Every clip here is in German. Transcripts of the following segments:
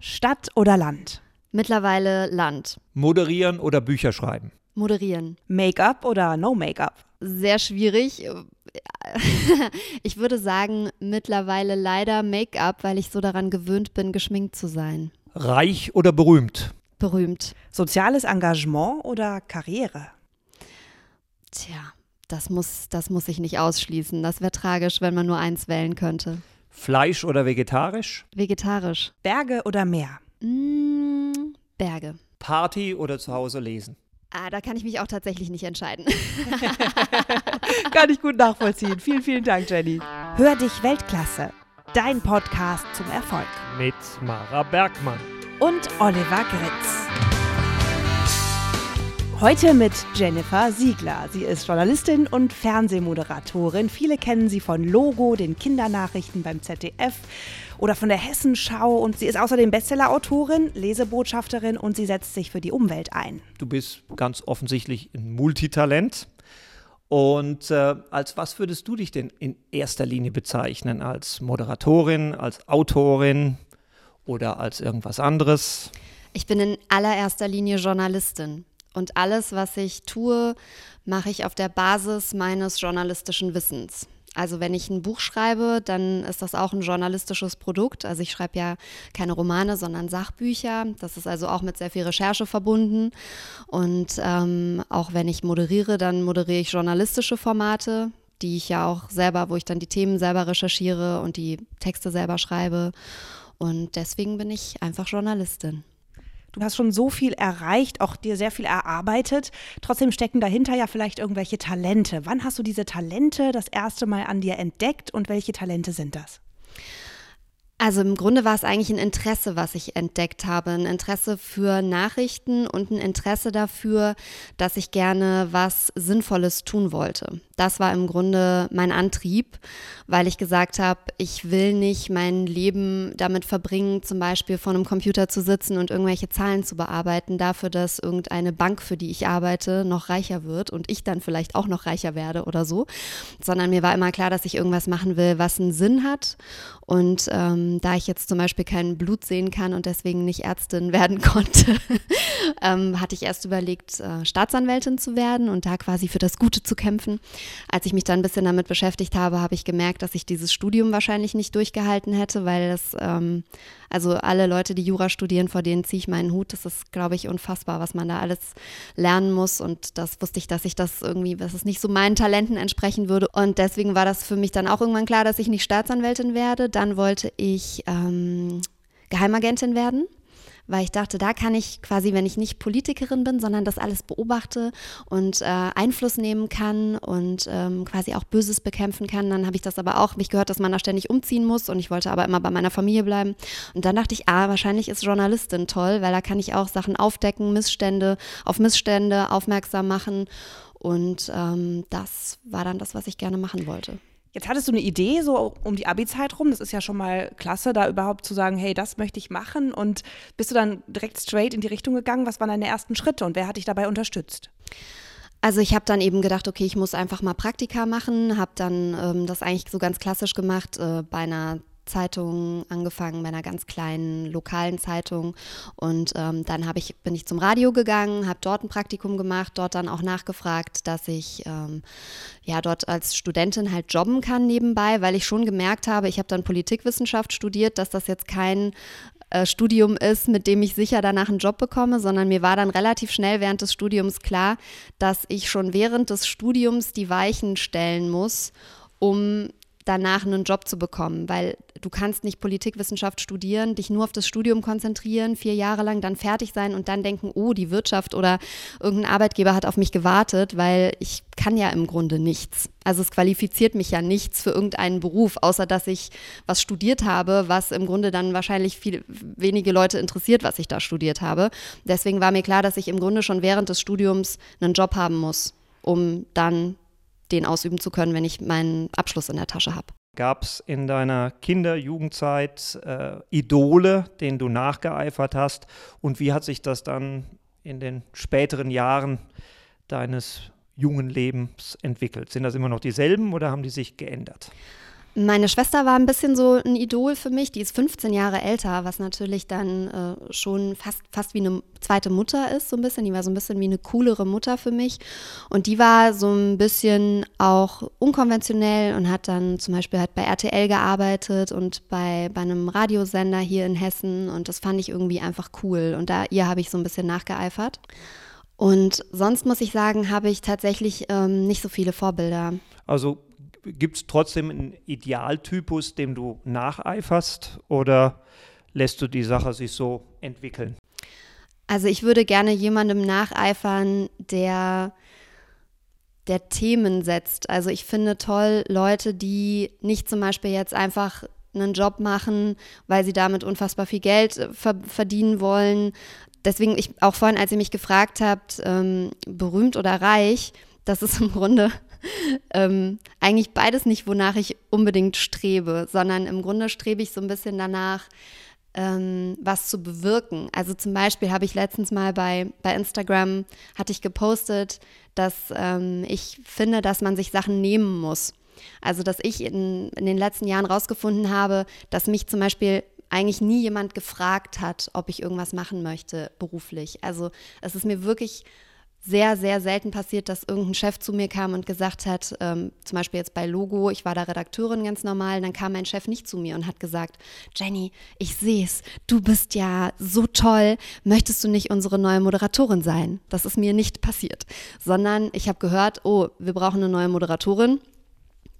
Stadt oder Land? Mittlerweile Land. Moderieren oder Bücher schreiben? Moderieren. Make-up oder no Make-up? Sehr schwierig. Ich würde sagen, mittlerweile leider Make-up, weil ich so daran gewöhnt bin, geschminkt zu sein. Reich oder berühmt? Berühmt. Soziales Engagement oder Karriere? Tja, das muss, das muss ich nicht ausschließen. Das wäre tragisch, wenn man nur eins wählen könnte. Fleisch oder vegetarisch? Vegetarisch. Berge oder Meer? Mm, Berge. Party oder zu Hause lesen? Ah, da kann ich mich auch tatsächlich nicht entscheiden. Kann ich gut nachvollziehen. Vielen, vielen Dank, Jenny. Hör dich Weltklasse. Dein Podcast zum Erfolg. Mit Mara Bergmann. Und Oliver Gritz. Heute mit Jennifer Siegler. Sie ist Journalistin und Fernsehmoderatorin. Viele kennen sie von Logo, den Kindernachrichten beim ZDF oder von der Hessenschau. Und sie ist außerdem Bestsellerautorin, Lesebotschafterin und sie setzt sich für die Umwelt ein. Du bist ganz offensichtlich ein Multitalent. Und äh, als was würdest du dich denn in erster Linie bezeichnen? Als Moderatorin, als Autorin oder als irgendwas anderes? Ich bin in allererster Linie Journalistin. Und alles, was ich tue, mache ich auf der Basis meines journalistischen Wissens. Also wenn ich ein Buch schreibe, dann ist das auch ein journalistisches Produkt. Also ich schreibe ja keine Romane, sondern Sachbücher. Das ist also auch mit sehr viel Recherche verbunden. Und ähm, auch wenn ich moderiere, dann moderiere ich journalistische Formate, die ich ja auch selber, wo ich dann die Themen selber recherchiere und die Texte selber schreibe. Und deswegen bin ich einfach Journalistin. Du hast schon so viel erreicht, auch dir sehr viel erarbeitet. Trotzdem stecken dahinter ja vielleicht irgendwelche Talente. Wann hast du diese Talente das erste Mal an dir entdeckt und welche Talente sind das? Also im Grunde war es eigentlich ein Interesse, was ich entdeckt habe. Ein Interesse für Nachrichten und ein Interesse dafür, dass ich gerne was Sinnvolles tun wollte. Das war im Grunde mein Antrieb, weil ich gesagt habe, ich will nicht mein Leben damit verbringen, zum Beispiel vor einem Computer zu sitzen und irgendwelche Zahlen zu bearbeiten, dafür, dass irgendeine Bank, für die ich arbeite, noch reicher wird und ich dann vielleicht auch noch reicher werde oder so. Sondern mir war immer klar, dass ich irgendwas machen will, was einen Sinn hat und ähm, da ich jetzt zum Beispiel kein Blut sehen kann und deswegen nicht Ärztin werden konnte, ähm, hatte ich erst überlegt, äh, Staatsanwältin zu werden und da quasi für das Gute zu kämpfen. Als ich mich dann ein bisschen damit beschäftigt habe, habe ich gemerkt, dass ich dieses Studium wahrscheinlich nicht durchgehalten hätte, weil das, ähm, also alle Leute, die Jura studieren, vor denen ziehe ich meinen Hut. Das ist, glaube ich, unfassbar, was man da alles lernen muss. Und das wusste ich, dass ich das irgendwie, dass es nicht so meinen Talenten entsprechen würde. Und deswegen war das für mich dann auch irgendwann klar, dass ich nicht Staatsanwältin werde. Dann wollte ich ähm, Geheimagentin werden weil ich dachte, da kann ich quasi, wenn ich nicht Politikerin bin, sondern das alles beobachte und äh, Einfluss nehmen kann und ähm, quasi auch Böses bekämpfen kann, dann habe ich das aber auch, mich gehört, dass man da ständig umziehen muss und ich wollte aber immer bei meiner Familie bleiben. Und dann dachte ich, ah, wahrscheinlich ist Journalistin toll, weil da kann ich auch Sachen aufdecken, Missstände, auf Missstände aufmerksam machen. Und ähm, das war dann das, was ich gerne machen wollte. Jetzt hattest du eine Idee, so um die Abi-Zeit rum. Das ist ja schon mal klasse, da überhaupt zu sagen, hey, das möchte ich machen. Und bist du dann direkt straight in die Richtung gegangen? Was waren deine ersten Schritte und wer hat dich dabei unterstützt? Also ich habe dann eben gedacht, okay, ich muss einfach mal Praktika machen, habe dann ähm, das eigentlich so ganz klassisch gemacht äh, bei einer Zeitung angefangen, bei einer ganz kleinen lokalen Zeitung. Und ähm, dann ich, bin ich zum Radio gegangen, habe dort ein Praktikum gemacht, dort dann auch nachgefragt, dass ich ähm, ja dort als Studentin halt jobben kann nebenbei, weil ich schon gemerkt habe, ich habe dann Politikwissenschaft studiert, dass das jetzt kein äh, Studium ist, mit dem ich sicher danach einen Job bekomme, sondern mir war dann relativ schnell während des Studiums klar, dass ich schon während des Studiums die Weichen stellen muss, um danach einen Job zu bekommen, weil du kannst nicht Politikwissenschaft studieren, dich nur auf das Studium konzentrieren, vier Jahre lang dann fertig sein und dann denken, oh, die Wirtschaft oder irgendein Arbeitgeber hat auf mich gewartet, weil ich kann ja im Grunde nichts. Also es qualifiziert mich ja nichts für irgendeinen Beruf, außer dass ich was studiert habe, was im Grunde dann wahrscheinlich viel, wenige Leute interessiert, was ich da studiert habe. Deswegen war mir klar, dass ich im Grunde schon während des Studiums einen Job haben muss, um dann den ausüben zu können, wenn ich meinen Abschluss in der Tasche habe. Gab es in deiner Kinder-, Jugendzeit äh, Idole, denen du nachgeeifert hast? Und wie hat sich das dann in den späteren Jahren deines jungen Lebens entwickelt? Sind das immer noch dieselben oder haben die sich geändert? Meine Schwester war ein bisschen so ein Idol für mich. Die ist 15 Jahre älter, was natürlich dann äh, schon fast, fast wie eine zweite Mutter ist, so ein bisschen. Die war so ein bisschen wie eine coolere Mutter für mich. Und die war so ein bisschen auch unkonventionell und hat dann zum Beispiel halt bei RTL gearbeitet und bei, bei einem Radiosender hier in Hessen. Und das fand ich irgendwie einfach cool. Und da ihr habe ich so ein bisschen nachgeeifert. Und sonst muss ich sagen, habe ich tatsächlich ähm, nicht so viele Vorbilder. Also gibt es trotzdem einen Idealtypus, dem du nacheiferst oder lässt du die Sache sich so entwickeln? Also ich würde gerne jemandem nacheifern, der der Themen setzt. Also ich finde toll Leute, die nicht zum Beispiel jetzt einfach einen Job machen, weil sie damit unfassbar viel Geld äh, verdienen wollen. Deswegen, ich auch vorhin, als ihr mich gefragt habt, ähm, berühmt oder reich, das ist im Grunde ähm, eigentlich beides nicht, wonach ich unbedingt strebe, sondern im Grunde strebe ich so ein bisschen danach, ähm, was zu bewirken. Also zum Beispiel habe ich letztens mal bei, bei Instagram, hatte ich gepostet, dass ähm, ich finde, dass man sich Sachen nehmen muss. Also dass ich in, in den letzten Jahren rausgefunden habe, dass mich zum Beispiel eigentlich nie jemand gefragt hat, ob ich irgendwas machen möchte beruflich. Also es ist mir wirklich sehr, sehr selten passiert, dass irgendein Chef zu mir kam und gesagt hat, ähm, zum Beispiel jetzt bei Logo, ich war da Redakteurin ganz normal, dann kam mein Chef nicht zu mir und hat gesagt, Jenny, ich sehe es, du bist ja so toll, möchtest du nicht unsere neue Moderatorin sein? Das ist mir nicht passiert, sondern ich habe gehört, oh, wir brauchen eine neue Moderatorin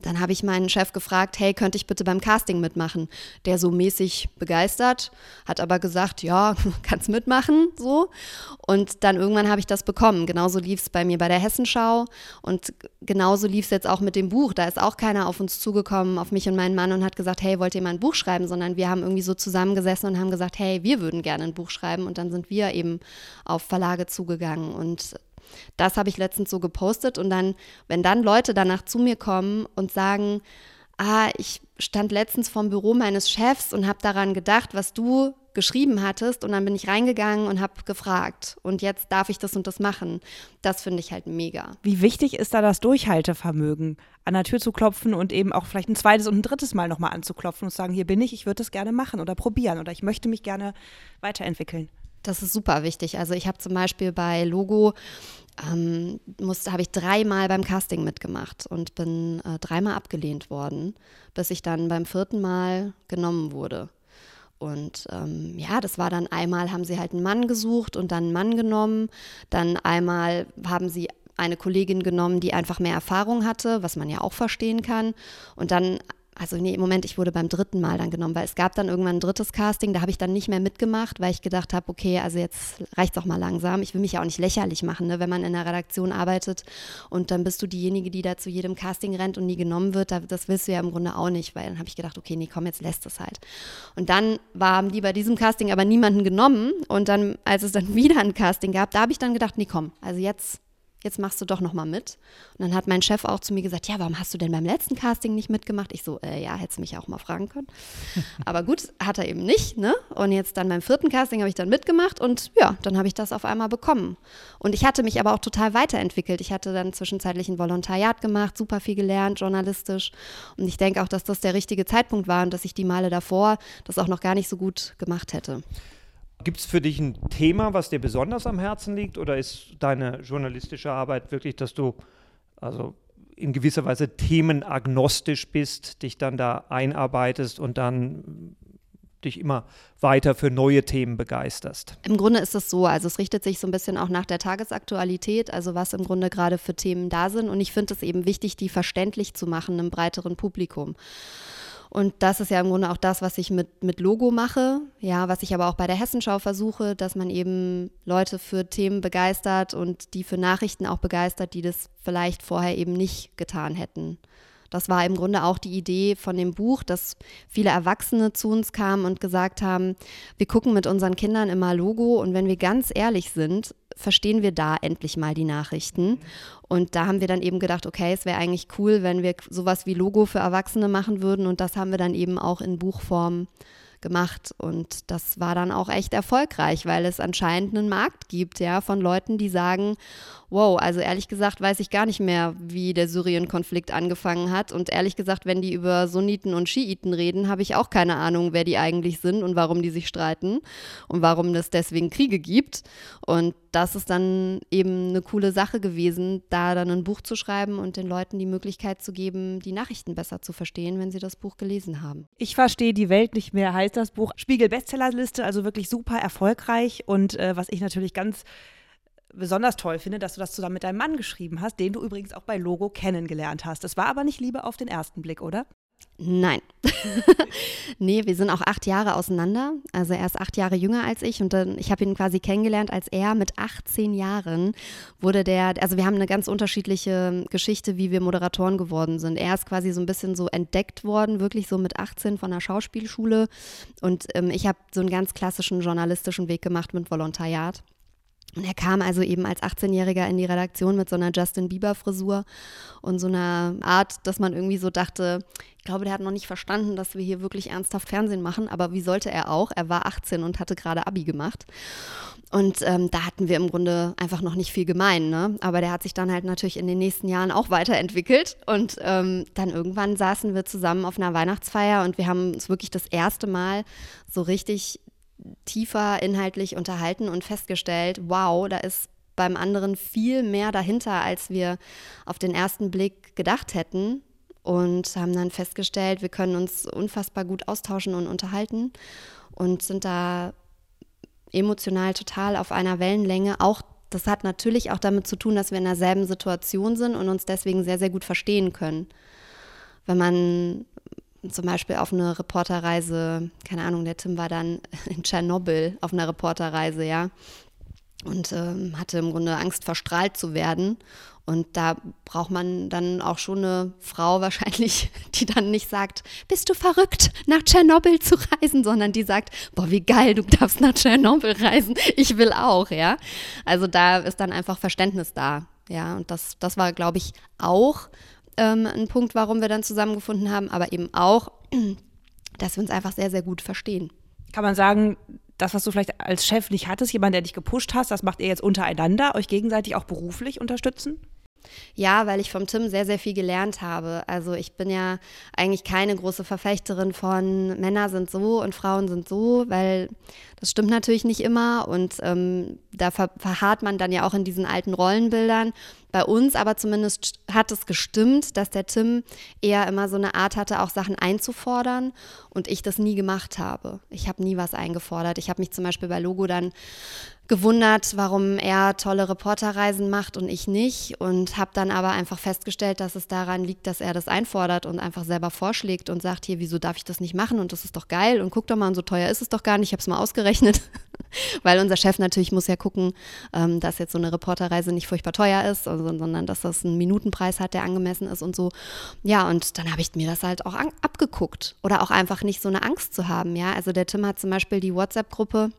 dann habe ich meinen Chef gefragt, hey, könnte ich bitte beim Casting mitmachen? Der so mäßig begeistert, hat aber gesagt, ja, kannst mitmachen, so. Und dann irgendwann habe ich das bekommen. Genauso lief es bei mir bei der Hessenschau und genauso lief es jetzt auch mit dem Buch. Da ist auch keiner auf uns zugekommen, auf mich und meinen Mann und hat gesagt, hey, wollt ihr mal ein Buch schreiben? Sondern wir haben irgendwie so zusammengesessen und haben gesagt, hey, wir würden gerne ein Buch schreiben. Und dann sind wir eben auf Verlage zugegangen und das habe ich letztens so gepostet und dann, wenn dann Leute danach zu mir kommen und sagen, ah, ich stand letztens vorm Büro meines Chefs und habe daran gedacht, was du geschrieben hattest und dann bin ich reingegangen und habe gefragt und jetzt darf ich das und das machen. Das finde ich halt mega. Wie wichtig ist da das Durchhaltevermögen, an der Tür zu klopfen und eben auch vielleicht ein zweites und ein drittes Mal nochmal anzuklopfen und zu sagen, hier bin ich, ich würde das gerne machen oder probieren oder ich möchte mich gerne weiterentwickeln. Das ist super wichtig. Also ich habe zum Beispiel bei Logo ähm, habe ich dreimal beim Casting mitgemacht und bin äh, dreimal abgelehnt worden, bis ich dann beim vierten Mal genommen wurde. Und ähm, ja, das war dann einmal, haben sie halt einen Mann gesucht und dann einen Mann genommen. Dann einmal haben sie eine Kollegin genommen, die einfach mehr Erfahrung hatte, was man ja auch verstehen kann. Und dann also nee, im Moment, ich wurde beim dritten Mal dann genommen, weil es gab dann irgendwann ein drittes Casting, da habe ich dann nicht mehr mitgemacht, weil ich gedacht habe, okay, also jetzt reicht es auch mal langsam. Ich will mich ja auch nicht lächerlich machen, ne? wenn man in der Redaktion arbeitet und dann bist du diejenige, die da zu jedem Casting rennt und nie genommen wird. Das willst du ja im Grunde auch nicht, weil dann habe ich gedacht, okay, nee, komm, jetzt lässt es halt. Und dann haben die bei diesem Casting aber niemanden genommen und dann, als es dann wieder ein Casting gab, da habe ich dann gedacht, nee, komm, also jetzt jetzt machst du doch noch mal mit. Und dann hat mein Chef auch zu mir gesagt, ja, warum hast du denn beim letzten Casting nicht mitgemacht? Ich so, äh, ja, hättest mich auch mal fragen können. Aber gut, hat er eben nicht, ne? Und jetzt dann beim vierten Casting habe ich dann mitgemacht und ja, dann habe ich das auf einmal bekommen. Und ich hatte mich aber auch total weiterentwickelt. Ich hatte dann zwischenzeitlich ein Volontariat gemacht, super viel gelernt, journalistisch. Und ich denke auch, dass das der richtige Zeitpunkt war und dass ich die Male davor das auch noch gar nicht so gut gemacht hätte. Gibt es für dich ein Thema, was dir besonders am Herzen liegt oder ist deine journalistische Arbeit wirklich, dass du also in gewisser Weise themenagnostisch bist, dich dann da einarbeitest und dann dich immer weiter für neue Themen begeisterst? Im Grunde ist es so, also es richtet sich so ein bisschen auch nach der Tagesaktualität, also was im Grunde gerade für Themen da sind und ich finde es eben wichtig, die verständlich zu machen einem breiteren Publikum. Und das ist ja im Grunde auch das, was ich mit, mit Logo mache, ja, was ich aber auch bei der Hessenschau versuche, dass man eben Leute für Themen begeistert und die für Nachrichten auch begeistert, die das vielleicht vorher eben nicht getan hätten. Das war im Grunde auch die Idee von dem Buch, dass viele Erwachsene zu uns kamen und gesagt haben, wir gucken mit unseren Kindern immer Logo und wenn wir ganz ehrlich sind, verstehen wir da endlich mal die Nachrichten. Und da haben wir dann eben gedacht, okay, es wäre eigentlich cool, wenn wir sowas wie Logo für Erwachsene machen würden und das haben wir dann eben auch in Buchform gemacht und das war dann auch echt erfolgreich, weil es anscheinend einen Markt gibt, ja, von Leuten, die sagen, wow, also ehrlich gesagt weiß ich gar nicht mehr, wie der Syrien-Konflikt angefangen hat. Und ehrlich gesagt, wenn die über Sunniten und Schiiten reden, habe ich auch keine Ahnung, wer die eigentlich sind und warum die sich streiten und warum es deswegen Kriege gibt. Und das ist dann eben eine coole Sache gewesen, da dann ein Buch zu schreiben und den Leuten die Möglichkeit zu geben, die Nachrichten besser zu verstehen, wenn sie das Buch gelesen haben. Ich verstehe die Welt nicht mehr, heißt das Buch. Spiegel Bestsellerliste, also wirklich super erfolgreich. Und äh, was ich natürlich ganz besonders toll finde, dass du das zusammen mit deinem Mann geschrieben hast, den du übrigens auch bei Logo kennengelernt hast. Das war aber nicht Liebe auf den ersten Blick, oder? Nein. nee, wir sind auch acht Jahre auseinander. Also er ist acht Jahre jünger als ich und dann, ich habe ihn quasi kennengelernt, als er mit 18 Jahren wurde der, also wir haben eine ganz unterschiedliche Geschichte, wie wir Moderatoren geworden sind. Er ist quasi so ein bisschen so entdeckt worden, wirklich so mit 18 von der Schauspielschule und ähm, ich habe so einen ganz klassischen journalistischen Weg gemacht mit Volontariat. Und er kam also eben als 18-Jähriger in die Redaktion mit so einer Justin Bieber-Frisur und so einer Art, dass man irgendwie so dachte, ich glaube, der hat noch nicht verstanden, dass wir hier wirklich ernsthaft Fernsehen machen, aber wie sollte er auch? Er war 18 und hatte gerade Abi gemacht. Und ähm, da hatten wir im Grunde einfach noch nicht viel gemein, ne? Aber der hat sich dann halt natürlich in den nächsten Jahren auch weiterentwickelt. Und ähm, dann irgendwann saßen wir zusammen auf einer Weihnachtsfeier und wir haben uns wirklich das erste Mal so richtig tiefer inhaltlich unterhalten und festgestellt, wow, da ist beim anderen viel mehr dahinter, als wir auf den ersten Blick gedacht hätten. Und haben dann festgestellt, wir können uns unfassbar gut austauschen und unterhalten und sind da emotional total auf einer Wellenlänge. Auch das hat natürlich auch damit zu tun, dass wir in derselben Situation sind und uns deswegen sehr, sehr gut verstehen können. Wenn man zum Beispiel auf eine Reporterreise, keine Ahnung, der Tim war dann in Tschernobyl auf einer Reporterreise, ja, und ähm, hatte im Grunde Angst, verstrahlt zu werden. Und da braucht man dann auch schon eine Frau wahrscheinlich, die dann nicht sagt, bist du verrückt, nach Tschernobyl zu reisen, sondern die sagt, boah, wie geil, du darfst nach Tschernobyl reisen, ich will auch, ja. Also da ist dann einfach Verständnis da, ja. Und das, das war, glaube ich, auch ähm, ein Punkt, warum wir dann zusammengefunden haben, aber eben auch, dass wir uns einfach sehr, sehr gut verstehen. Kann man sagen, das, was du vielleicht als Chef nicht hattest, jemand, der dich gepusht hast, das macht ihr jetzt untereinander, euch gegenseitig auch beruflich unterstützen? Ja, weil ich vom Tim sehr, sehr viel gelernt habe. Also ich bin ja eigentlich keine große Verfechterin von Männer sind so und Frauen sind so, weil das stimmt natürlich nicht immer und ähm, da ver verharrt man dann ja auch in diesen alten Rollenbildern. Bei uns aber zumindest hat es gestimmt, dass der Tim eher immer so eine Art hatte, auch Sachen einzufordern und ich das nie gemacht habe. Ich habe nie was eingefordert. Ich habe mich zum Beispiel bei Logo dann gewundert, warum er tolle Reporterreisen macht und ich nicht und habe dann aber einfach festgestellt, dass es daran liegt, dass er das einfordert und einfach selber vorschlägt und sagt, hier, wieso darf ich das nicht machen und das ist doch geil und guck doch mal, und so teuer ist es doch gar nicht, ich habe es mal ausgerechnet, weil unser Chef natürlich muss ja gucken, ähm, dass jetzt so eine Reporterreise nicht furchtbar teuer ist, sondern dass das einen Minutenpreis hat, der angemessen ist und so. Ja, und dann habe ich mir das halt auch abgeguckt oder auch einfach nicht so eine Angst zu haben, ja, also der Tim hat zum Beispiel die WhatsApp-Gruppe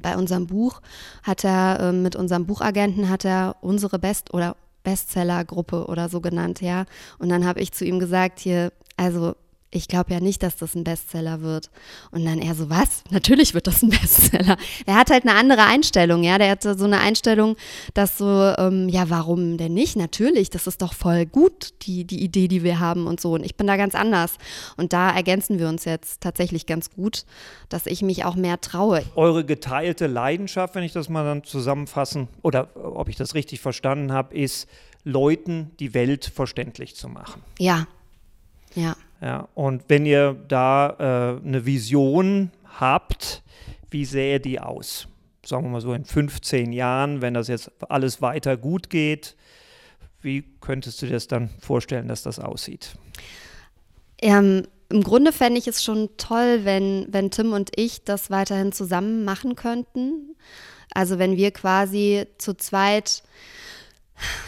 bei unserem Buch hat er äh, mit unserem Buchagenten hat er unsere Best- oder Bestsellergruppe oder so genannt, ja. Und dann habe ich zu ihm gesagt, hier, also ich glaube ja nicht, dass das ein Bestseller wird. Und dann er so, was? Natürlich wird das ein Bestseller. Er hat halt eine andere Einstellung, ja. Der hatte so eine Einstellung, dass so, ähm, ja, warum denn nicht? Natürlich, das ist doch voll gut, die, die Idee, die wir haben und so. Und ich bin da ganz anders. Und da ergänzen wir uns jetzt tatsächlich ganz gut, dass ich mich auch mehr traue. Eure geteilte Leidenschaft, wenn ich das mal dann zusammenfassen, oder ob ich das richtig verstanden habe, ist, Leuten die Welt verständlich zu machen. Ja, ja. Ja, und wenn ihr da äh, eine Vision habt, wie sähe die aus? Sagen wir mal so in 15 Jahren, wenn das jetzt alles weiter gut geht, wie könntest du dir das dann vorstellen, dass das aussieht? Ähm, Im Grunde fände ich es schon toll, wenn, wenn Tim und ich das weiterhin zusammen machen könnten. Also wenn wir quasi zu zweit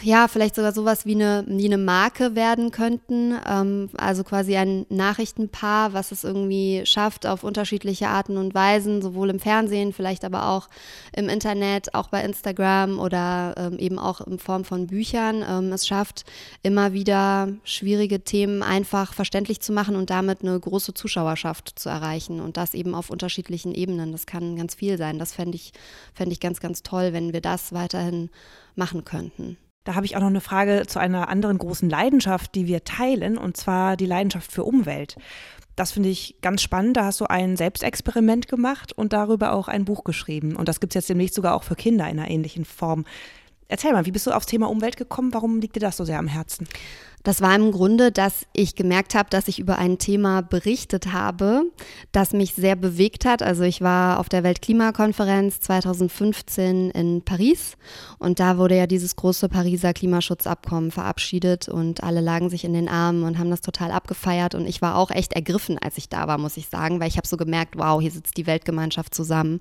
ja, vielleicht sogar sowas wie eine, wie eine Marke werden könnten. Ähm, also quasi ein Nachrichtenpaar, was es irgendwie schafft, auf unterschiedliche Arten und Weisen, sowohl im Fernsehen, vielleicht aber auch im Internet, auch bei Instagram oder ähm, eben auch in Form von Büchern. Ähm, es schafft, immer wieder schwierige Themen einfach verständlich zu machen und damit eine große Zuschauerschaft zu erreichen. Und das eben auf unterschiedlichen Ebenen. Das kann ganz viel sein. Das fände ich, fänd ich ganz, ganz toll, wenn wir das weiterhin machen könnten. Da habe ich auch noch eine Frage zu einer anderen großen Leidenschaft, die wir teilen, und zwar die Leidenschaft für Umwelt. Das finde ich ganz spannend. Da hast du ein Selbstexperiment gemacht und darüber auch ein Buch geschrieben. Und das gibt es jetzt demnächst sogar auch für Kinder in einer ähnlichen Form. Erzähl mal, wie bist du aufs Thema Umwelt gekommen? Warum liegt dir das so sehr am Herzen? Das war im Grunde, dass ich gemerkt habe, dass ich über ein Thema berichtet habe, das mich sehr bewegt hat. Also ich war auf der Weltklimakonferenz 2015 in Paris und da wurde ja dieses große Pariser Klimaschutzabkommen verabschiedet und alle lagen sich in den Armen und haben das total abgefeiert und ich war auch echt ergriffen, als ich da war, muss ich sagen, weil ich habe so gemerkt, wow, hier sitzt die Weltgemeinschaft zusammen.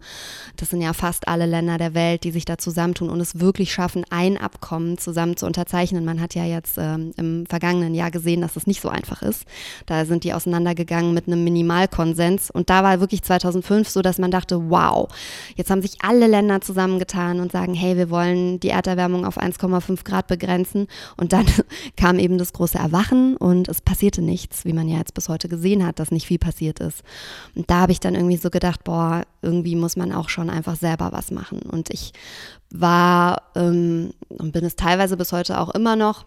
Das sind ja fast alle Länder der Welt, die sich da zusammentun und es wirklich schaffen, ein Abkommen zusammen zu unterzeichnen. Man hat ja jetzt ähm, im vergangenen Jahr gesehen, dass es nicht so einfach ist. Da sind die auseinandergegangen mit einem Minimalkonsens. Und da war wirklich 2005 so, dass man dachte, wow, jetzt haben sich alle Länder zusammengetan und sagen, hey, wir wollen die Erderwärmung auf 1,5 Grad begrenzen. Und dann kam eben das große Erwachen und es passierte nichts, wie man ja jetzt bis heute gesehen hat, dass nicht viel passiert ist. Und da habe ich dann irgendwie so gedacht, boah, irgendwie muss man auch schon einfach selber was machen. Und ich war ähm, und bin es teilweise bis heute auch immer noch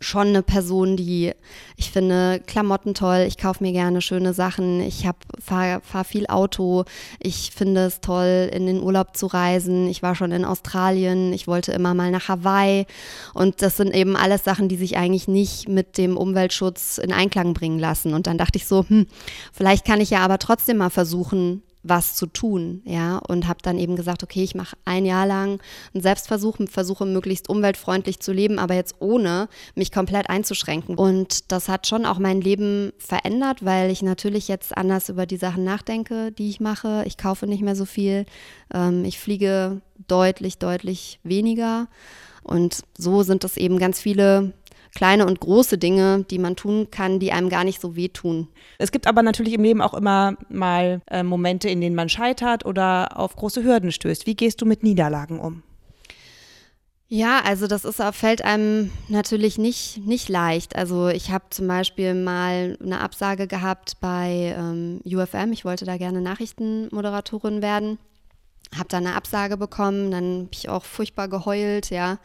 schon eine Person, die, ich finde Klamotten toll, ich kaufe mir gerne schöne Sachen, ich fahre fahr viel Auto, ich finde es toll, in den Urlaub zu reisen, ich war schon in Australien, ich wollte immer mal nach Hawaii und das sind eben alles Sachen, die sich eigentlich nicht mit dem Umweltschutz in Einklang bringen lassen. Und dann dachte ich so, hm, vielleicht kann ich ja aber trotzdem mal versuchen, was zu tun, ja, und habe dann eben gesagt, okay, ich mache ein Jahr lang einen Selbstversuch, versuche möglichst umweltfreundlich zu leben, aber jetzt ohne mich komplett einzuschränken. Und das hat schon auch mein Leben verändert, weil ich natürlich jetzt anders über die Sachen nachdenke, die ich mache. Ich kaufe nicht mehr so viel, ähm, ich fliege deutlich, deutlich weniger. Und so sind es eben ganz viele kleine und große Dinge, die man tun kann, die einem gar nicht so wehtun. Es gibt aber natürlich im Leben auch immer mal äh, Momente, in denen man scheitert oder auf große Hürden stößt. Wie gehst du mit Niederlagen um? Ja, also das ist, fällt einem natürlich nicht, nicht leicht. Also ich habe zum Beispiel mal eine Absage gehabt bei ähm, UFM. Ich wollte da gerne Nachrichtenmoderatorin werden habe dann eine Absage bekommen, dann habe ich auch furchtbar geheult, ja.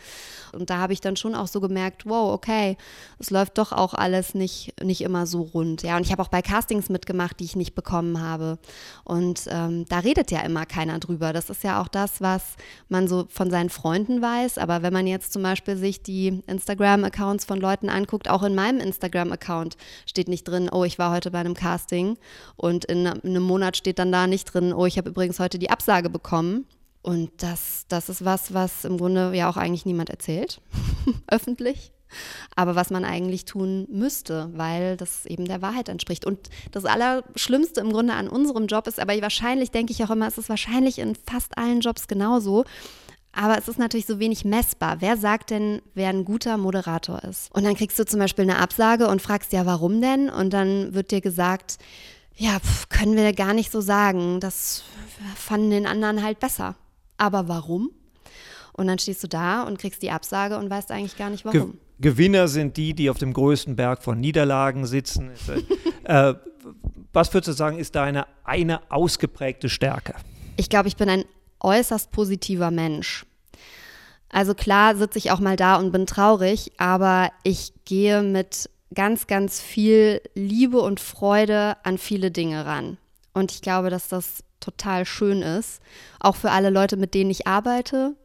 Und da habe ich dann schon auch so gemerkt, wow, okay, es läuft doch auch alles nicht, nicht immer so rund, ja. Und ich habe auch bei Castings mitgemacht, die ich nicht bekommen habe. Und ähm, da redet ja immer keiner drüber. Das ist ja auch das, was man so von seinen Freunden weiß. Aber wenn man jetzt zum Beispiel sich die Instagram-Accounts von Leuten anguckt, auch in meinem Instagram-Account steht nicht drin, oh, ich war heute bei einem Casting. Und in einem Monat steht dann da nicht drin, oh, ich habe übrigens heute die Absage bekommen bekommen. Und das, das ist was, was im Grunde ja auch eigentlich niemand erzählt, öffentlich. Aber was man eigentlich tun müsste, weil das eben der Wahrheit entspricht. Und das Allerschlimmste im Grunde an unserem Job ist, aber wahrscheinlich denke ich auch immer, es ist wahrscheinlich in fast allen Jobs genauso. Aber es ist natürlich so wenig messbar. Wer sagt denn, wer ein guter Moderator ist? Und dann kriegst du zum Beispiel eine Absage und fragst ja, warum denn? Und dann wird dir gesagt, ja, pf, können wir gar nicht so sagen. Das fanden den anderen halt besser. Aber warum? Und dann stehst du da und kriegst die Absage und weißt eigentlich gar nicht warum. Ge Gewinner sind die, die auf dem größten Berg von Niederlagen sitzen. äh, was würdest du sagen, ist deine eine ausgeprägte Stärke? Ich glaube, ich bin ein äußerst positiver Mensch. Also klar sitze ich auch mal da und bin traurig, aber ich gehe mit ganz, ganz viel Liebe und Freude an viele Dinge ran. Und ich glaube, dass das total schön ist. Auch für alle Leute, mit denen ich arbeite.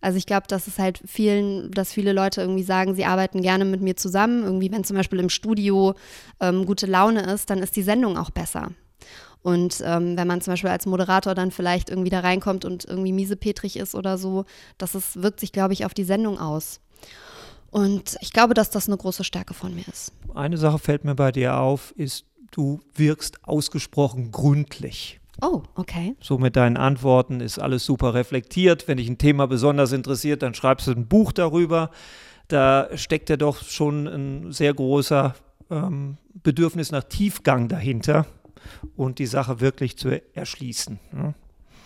Also ich glaube, dass es halt vielen, dass viele Leute irgendwie sagen, sie arbeiten gerne mit mir zusammen. Irgendwie, wenn zum Beispiel im Studio ähm, gute Laune ist, dann ist die Sendung auch besser. Und ähm, wenn man zum Beispiel als Moderator dann vielleicht irgendwie da reinkommt und irgendwie miesepetrig ist oder so, das ist, wirkt sich, glaube ich, auf die Sendung aus. Und ich glaube, dass das eine große Stärke von mir ist. Eine Sache fällt mir bei dir auf, ist, du wirkst ausgesprochen gründlich. Oh, okay. So mit deinen Antworten ist alles super reflektiert. Wenn dich ein Thema besonders interessiert, dann schreibst du ein Buch darüber. Da steckt ja doch schon ein sehr großer ähm, Bedürfnis nach Tiefgang dahinter und die Sache wirklich zu erschließen. Ja.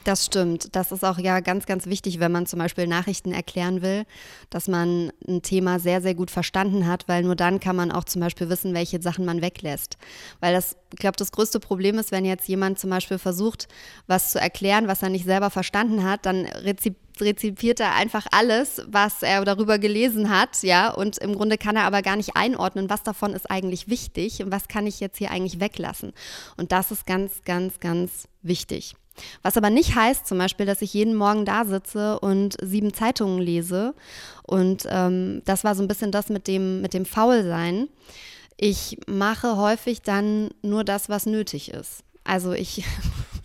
Das stimmt. Das ist auch ja ganz, ganz wichtig, wenn man zum Beispiel Nachrichten erklären will, dass man ein Thema sehr, sehr gut verstanden hat, weil nur dann kann man auch zum Beispiel wissen, welche Sachen man weglässt. Weil das, ich glaube, das größte Problem ist, wenn jetzt jemand zum Beispiel versucht, was zu erklären, was er nicht selber verstanden hat, dann rezipiert er einfach alles, was er darüber gelesen hat, ja, und im Grunde kann er aber gar nicht einordnen, was davon ist eigentlich wichtig und was kann ich jetzt hier eigentlich weglassen. Und das ist ganz, ganz, ganz wichtig. Was aber nicht heißt zum Beispiel, dass ich jeden Morgen da sitze und sieben Zeitungen lese. Und ähm, das war so ein bisschen das mit dem, mit dem Faulsein. Ich mache häufig dann nur das, was nötig ist. Also ich.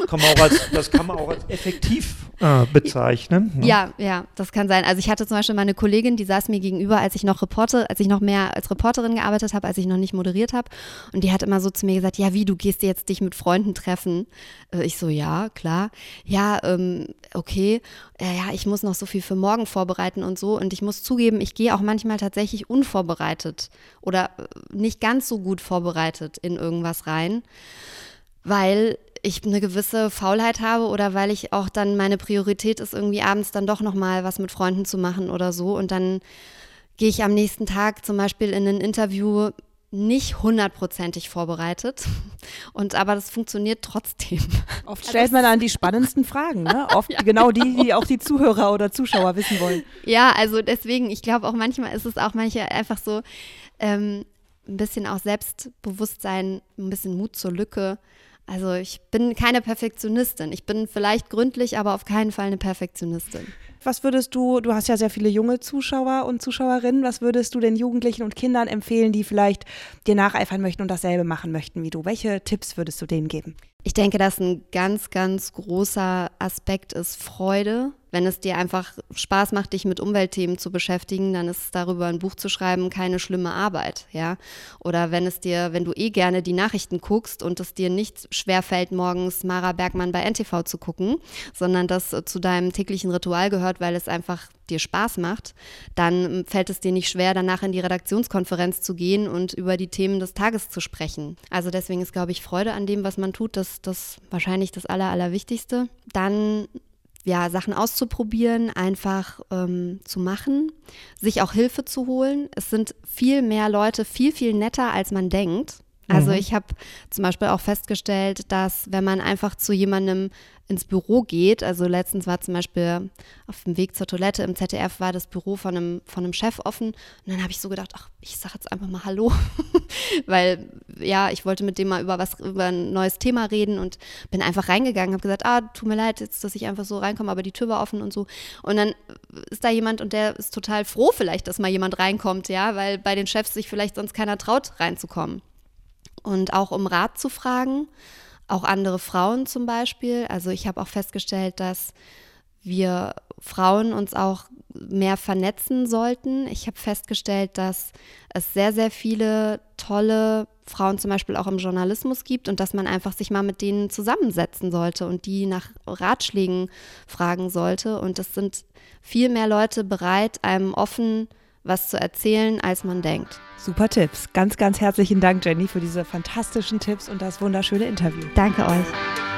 Kann als, das kann man auch als effektiv äh, bezeichnen. Ne? Ja, ja, das kann sein. Also ich hatte zum Beispiel meine Kollegin, die saß mir gegenüber, als ich noch Reporter, als ich noch mehr als Reporterin gearbeitet habe, als ich noch nicht moderiert habe. Und die hat immer so zu mir gesagt, ja, wie, du gehst jetzt dich mit Freunden treffen. Äh, ich so, ja, klar. Ja, ähm, okay. Ja, ich muss noch so viel für morgen vorbereiten und so. Und ich muss zugeben, ich gehe auch manchmal tatsächlich unvorbereitet oder äh, nicht ganz so gut vorbereitet in irgendwas rein weil ich eine gewisse Faulheit habe oder weil ich auch dann meine Priorität ist, irgendwie abends dann doch nochmal was mit Freunden zu machen oder so. Und dann gehe ich am nächsten Tag zum Beispiel in ein Interview nicht hundertprozentig vorbereitet. Und aber das funktioniert trotzdem. Oft stellt man dann die spannendsten Fragen, ne? Oft ja, genau, genau die, die auch die Zuhörer oder Zuschauer wissen wollen. Ja, also deswegen, ich glaube auch manchmal ist es auch manche einfach so ähm, ein bisschen auch Selbstbewusstsein, ein bisschen Mut zur Lücke. Also ich bin keine Perfektionistin. Ich bin vielleicht gründlich, aber auf keinen Fall eine Perfektionistin. Was würdest du, du hast ja sehr viele junge Zuschauer und Zuschauerinnen, was würdest du den Jugendlichen und Kindern empfehlen, die vielleicht dir nacheifern möchten und dasselbe machen möchten wie du? Welche Tipps würdest du denen geben? Ich denke, dass ein ganz, ganz großer Aspekt ist Freude. Wenn es dir einfach Spaß macht, dich mit Umweltthemen zu beschäftigen, dann ist darüber ein Buch zu schreiben keine schlimme Arbeit, ja. Oder wenn es dir, wenn du eh gerne die Nachrichten guckst und es dir nicht schwerfällt, morgens Mara Bergmann bei NTV zu gucken, sondern das zu deinem täglichen Ritual gehört, weil es einfach dir Spaß macht, dann fällt es dir nicht schwer, danach in die Redaktionskonferenz zu gehen und über die Themen des Tages zu sprechen. Also deswegen ist, glaube ich, Freude an dem, was man tut, das, das wahrscheinlich das Aller, Allerwichtigste. Dann ja, Sachen auszuprobieren, einfach ähm, zu machen, sich auch Hilfe zu holen. Es sind viel mehr Leute, viel, viel netter, als man denkt. Also mhm. ich habe zum Beispiel auch festgestellt, dass wenn man einfach zu jemandem ins Büro geht, also letztens war zum Beispiel auf dem Weg zur Toilette im ZDF war das Büro von einem, von einem Chef offen. Und dann habe ich so gedacht, ach, ich sage jetzt einfach mal Hallo, weil ja, ich wollte mit dem mal über was, über ein neues Thema reden und bin einfach reingegangen, habe gesagt, ah, tut mir leid jetzt, dass ich einfach so reinkomme, aber die Tür war offen und so. Und dann ist da jemand und der ist total froh vielleicht, dass mal jemand reinkommt, ja, weil bei den Chefs sich vielleicht sonst keiner traut reinzukommen. Und auch um Rat zu fragen, auch andere Frauen zum Beispiel. Also ich habe auch festgestellt, dass wir Frauen uns auch mehr vernetzen sollten. Ich habe festgestellt, dass es sehr, sehr viele tolle Frauen zum Beispiel auch im Journalismus gibt und dass man einfach sich mal mit denen zusammensetzen sollte und die nach Ratschlägen fragen sollte. Und es sind viel mehr Leute bereit, einem offen was zu erzählen, als man denkt. Super Tipps. Ganz, ganz herzlichen Dank, Jenny, für diese fantastischen Tipps und das wunderschöne Interview. Danke euch.